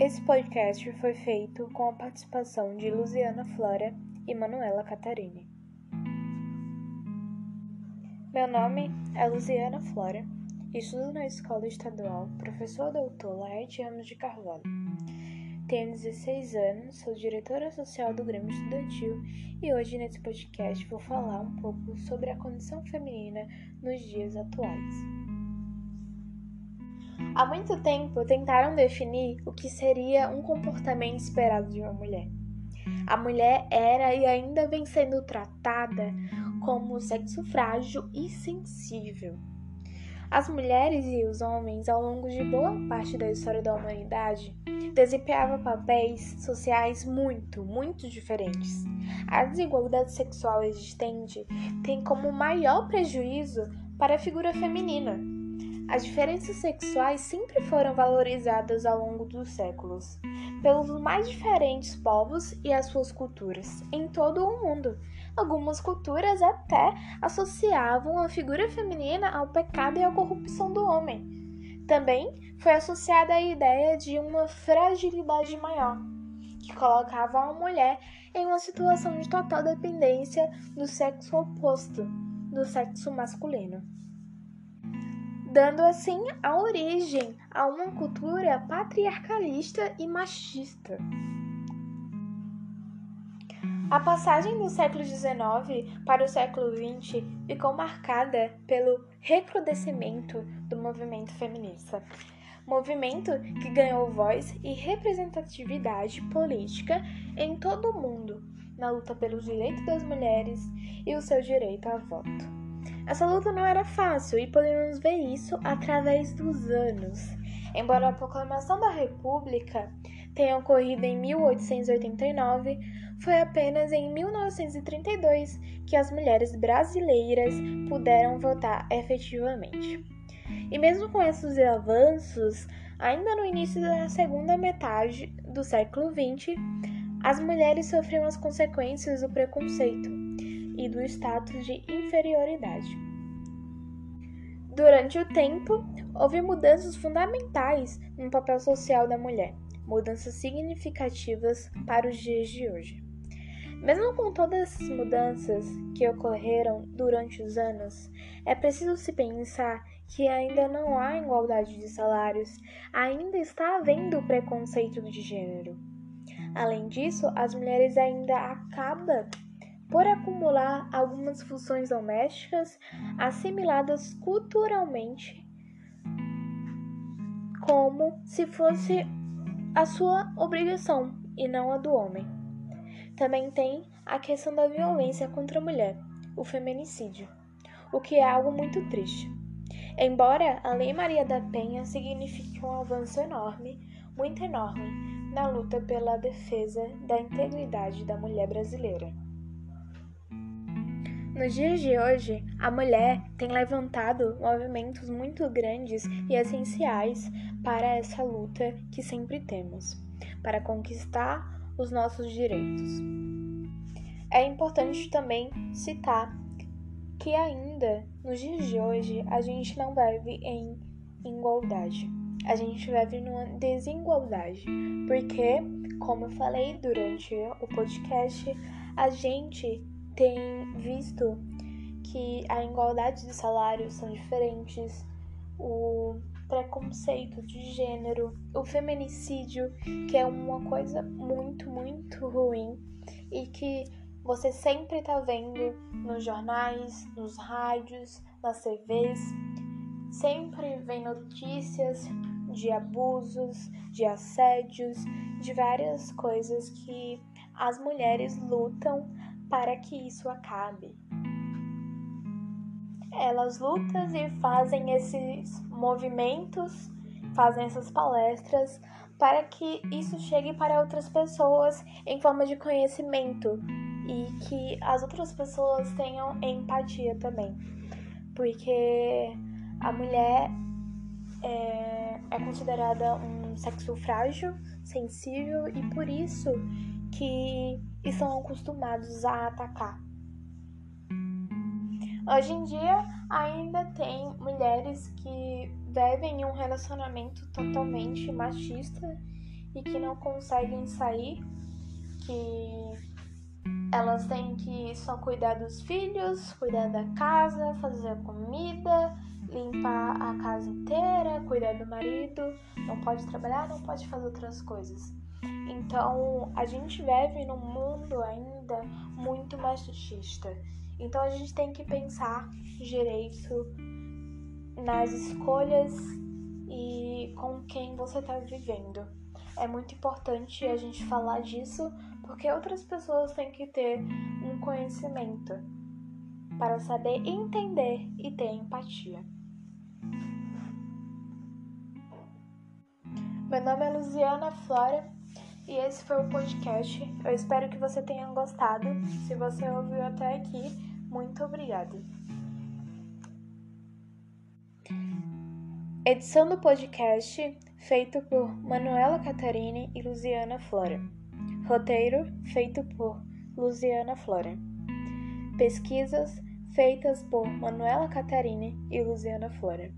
Esse podcast foi feito com a participação de Luciana Flora e Manuela Catarini. Meu nome é Luciana Flora, estudo na Escola Estadual Professor Doutor Laerte Ramos de Carvalho. Tenho 16 anos, sou diretora social do Grêmio Estudantil e hoje nesse podcast vou falar um pouco sobre a condição feminina nos dias atuais. Há muito tempo tentaram definir o que seria um comportamento esperado de uma mulher. A mulher era e ainda vem sendo tratada como sexo frágil e sensível. As mulheres e os homens, ao longo de boa parte da história da humanidade, desempenhavam papéis sociais muito, muito diferentes. A desigualdade sexual existente tem como maior prejuízo para a figura feminina. As diferenças sexuais sempre foram valorizadas ao longo dos séculos pelos mais diferentes povos e as suas culturas em todo o mundo. Algumas culturas até associavam a figura feminina ao pecado e à corrupção do homem. Também foi associada a ideia de uma fragilidade maior, que colocava a mulher em uma situação de total dependência do sexo oposto, do sexo masculino dando assim a origem a uma cultura patriarcalista e machista. A passagem do século XIX para o século XX ficou marcada pelo recrudescimento do movimento feminista. Movimento que ganhou voz e representatividade política em todo o mundo, na luta pelos direitos das mulheres e o seu direito a voto. Essa luta não era fácil e podemos ver isso através dos anos. Embora a proclamação da República tenha ocorrido em 1889, foi apenas em 1932 que as mulheres brasileiras puderam votar efetivamente. E mesmo com esses avanços, ainda no início da segunda metade do século XX, as mulheres sofriam as consequências do preconceito e do status de inferioridade. Durante o tempo, houve mudanças fundamentais no papel social da mulher, mudanças significativas para os dias de hoje. Mesmo com todas as mudanças que ocorreram durante os anos, é preciso se pensar que ainda não há igualdade de salários, ainda está havendo preconceito de gênero. Além disso, as mulheres ainda acabam por acumular algumas funções domésticas assimiladas culturalmente como se fosse a sua obrigação e não a do homem. Também tem a questão da violência contra a mulher, o feminicídio, o que é algo muito triste. Embora a Lei Maria da Penha signifique um avanço enorme, muito enorme, na luta pela defesa da integridade da mulher brasileira. Nos dias de hoje, a mulher tem levantado movimentos muito grandes e essenciais para essa luta que sempre temos, para conquistar os nossos direitos. É importante também citar que ainda nos dias de hoje a gente não vive em igualdade. A gente vive numa desigualdade, porque, como eu falei durante o podcast, a gente tem visto que a igualdade de salários são diferentes, o preconceito de gênero, o feminicídio, que é uma coisa muito, muito ruim e que você sempre tá vendo nos jornais, nos rádios, nas TVs. Sempre vem notícias de abusos, de assédios, de várias coisas que as mulheres lutam para que isso acabe. Elas lutam e fazem esses movimentos, fazem essas palestras para que isso chegue para outras pessoas em forma de conhecimento e que as outras pessoas tenham empatia também, porque a mulher é, é considerada um sexo frágil, sensível e por isso que estão acostumados a atacar Hoje em dia, ainda tem mulheres que vivem um relacionamento totalmente machista e que não conseguem sair, que elas têm que só cuidar dos filhos, cuidar da casa, fazer a comida, limpar a casa inteira, cuidar do marido, não pode trabalhar, não pode fazer outras coisas. Então, a gente vive num mundo ainda muito machista. Então, a gente tem que pensar direito nas escolhas e com quem você está vivendo. É muito importante a gente falar disso porque outras pessoas têm que ter um conhecimento para saber entender e ter empatia. Meu nome é Luciana Flora e esse foi o podcast. Eu espero que você tenha gostado. Se você ouviu até aqui, muito obrigada. Edição do podcast feito por Manuela Catarine e Luciana Flora. Roteiro feito por Luciana Flora. Pesquisas feitas por Manuela Catarine e Luciana Flora.